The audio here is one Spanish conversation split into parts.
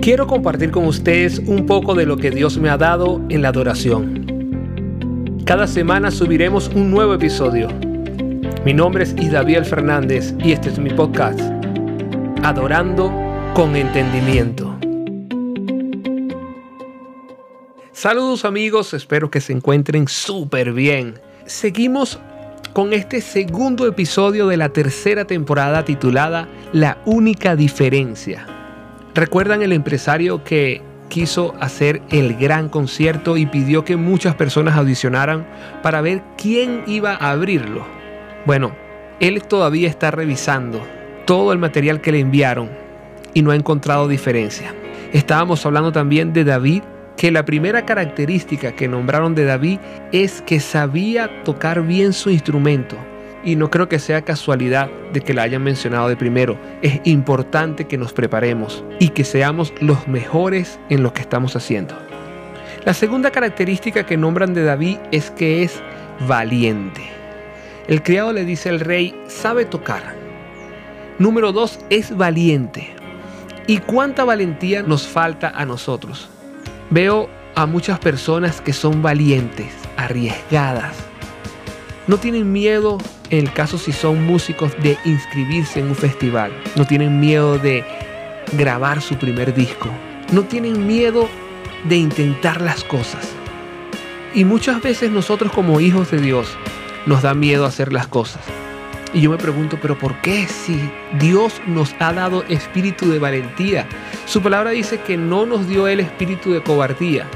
quiero compartir con ustedes un poco de lo que Dios me ha dado en la adoración. Cada semana subiremos un nuevo episodio. Mi nombre es Isdaviel Fernández y este es mi podcast, Adorando con Entendimiento. Saludos amigos, espero que se encuentren súper bien. Seguimos con este segundo episodio de la tercera temporada titulada La única diferencia. ¿Recuerdan el empresario que quiso hacer el gran concierto y pidió que muchas personas audicionaran para ver quién iba a abrirlo? Bueno, él todavía está revisando todo el material que le enviaron y no ha encontrado diferencia. Estábamos hablando también de David, que la primera característica que nombraron de David es que sabía tocar bien su instrumento y no creo que sea casualidad de que la hayan mencionado de primero. Es importante que nos preparemos y que seamos los mejores en lo que estamos haciendo. La segunda característica que nombran de David es que es valiente. El criado le dice al rey, sabe tocar. Número dos, es valiente. ¿Y cuánta valentía nos falta a nosotros? Veo a muchas personas que son valientes, arriesgadas. No tienen miedo en el caso si son músicos, de inscribirse en un festival. No tienen miedo de grabar su primer disco. No tienen miedo de intentar las cosas. Y muchas veces nosotros como hijos de Dios nos da miedo hacer las cosas. Y yo me pregunto, pero ¿por qué si Dios nos ha dado espíritu de valentía? Su palabra dice que no nos dio el espíritu de cobardía,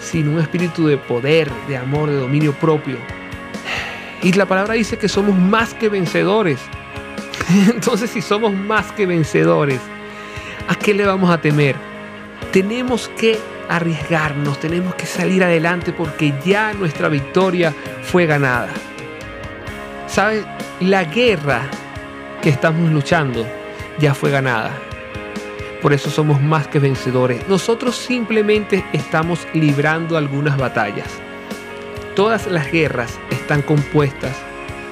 sino un espíritu de poder, de amor, de dominio propio. Y la palabra dice que somos más que vencedores. Entonces si somos más que vencedores, ¿a qué le vamos a temer? Tenemos que arriesgarnos, tenemos que salir adelante porque ya nuestra victoria fue ganada. ¿Sabes? La guerra que estamos luchando ya fue ganada. Por eso somos más que vencedores. Nosotros simplemente estamos librando algunas batallas. Todas las guerras están compuestas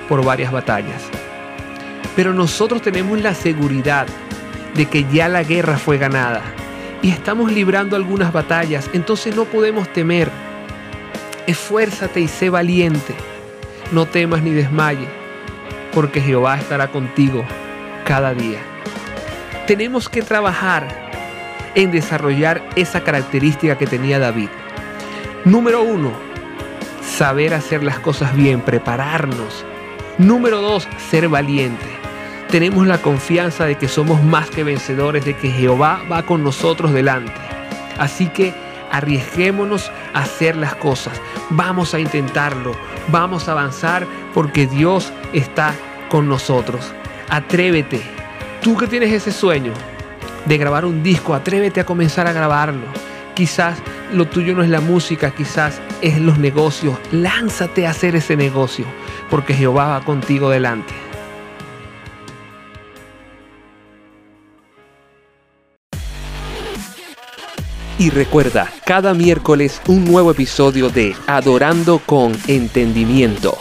por varias batallas. Pero nosotros tenemos la seguridad de que ya la guerra fue ganada y estamos librando algunas batallas, entonces no podemos temer. Esfuérzate y sé valiente. No temas ni desmayes, porque Jehová estará contigo cada día. Tenemos que trabajar en desarrollar esa característica que tenía David. Número uno, saber hacer las cosas bien, prepararnos. Número dos, ser valiente. Tenemos la confianza de que somos más que vencedores, de que Jehová va con nosotros delante. Así que arriesguémonos a hacer las cosas. Vamos a intentarlo. Vamos a avanzar porque Dios está con nosotros. Atrévete. Tú que tienes ese sueño de grabar un disco, atrévete a comenzar a grabarlo. Quizás lo tuyo no es la música, quizás es los negocios. Lánzate a hacer ese negocio, porque Jehová va contigo delante. Y recuerda, cada miércoles un nuevo episodio de Adorando con Entendimiento.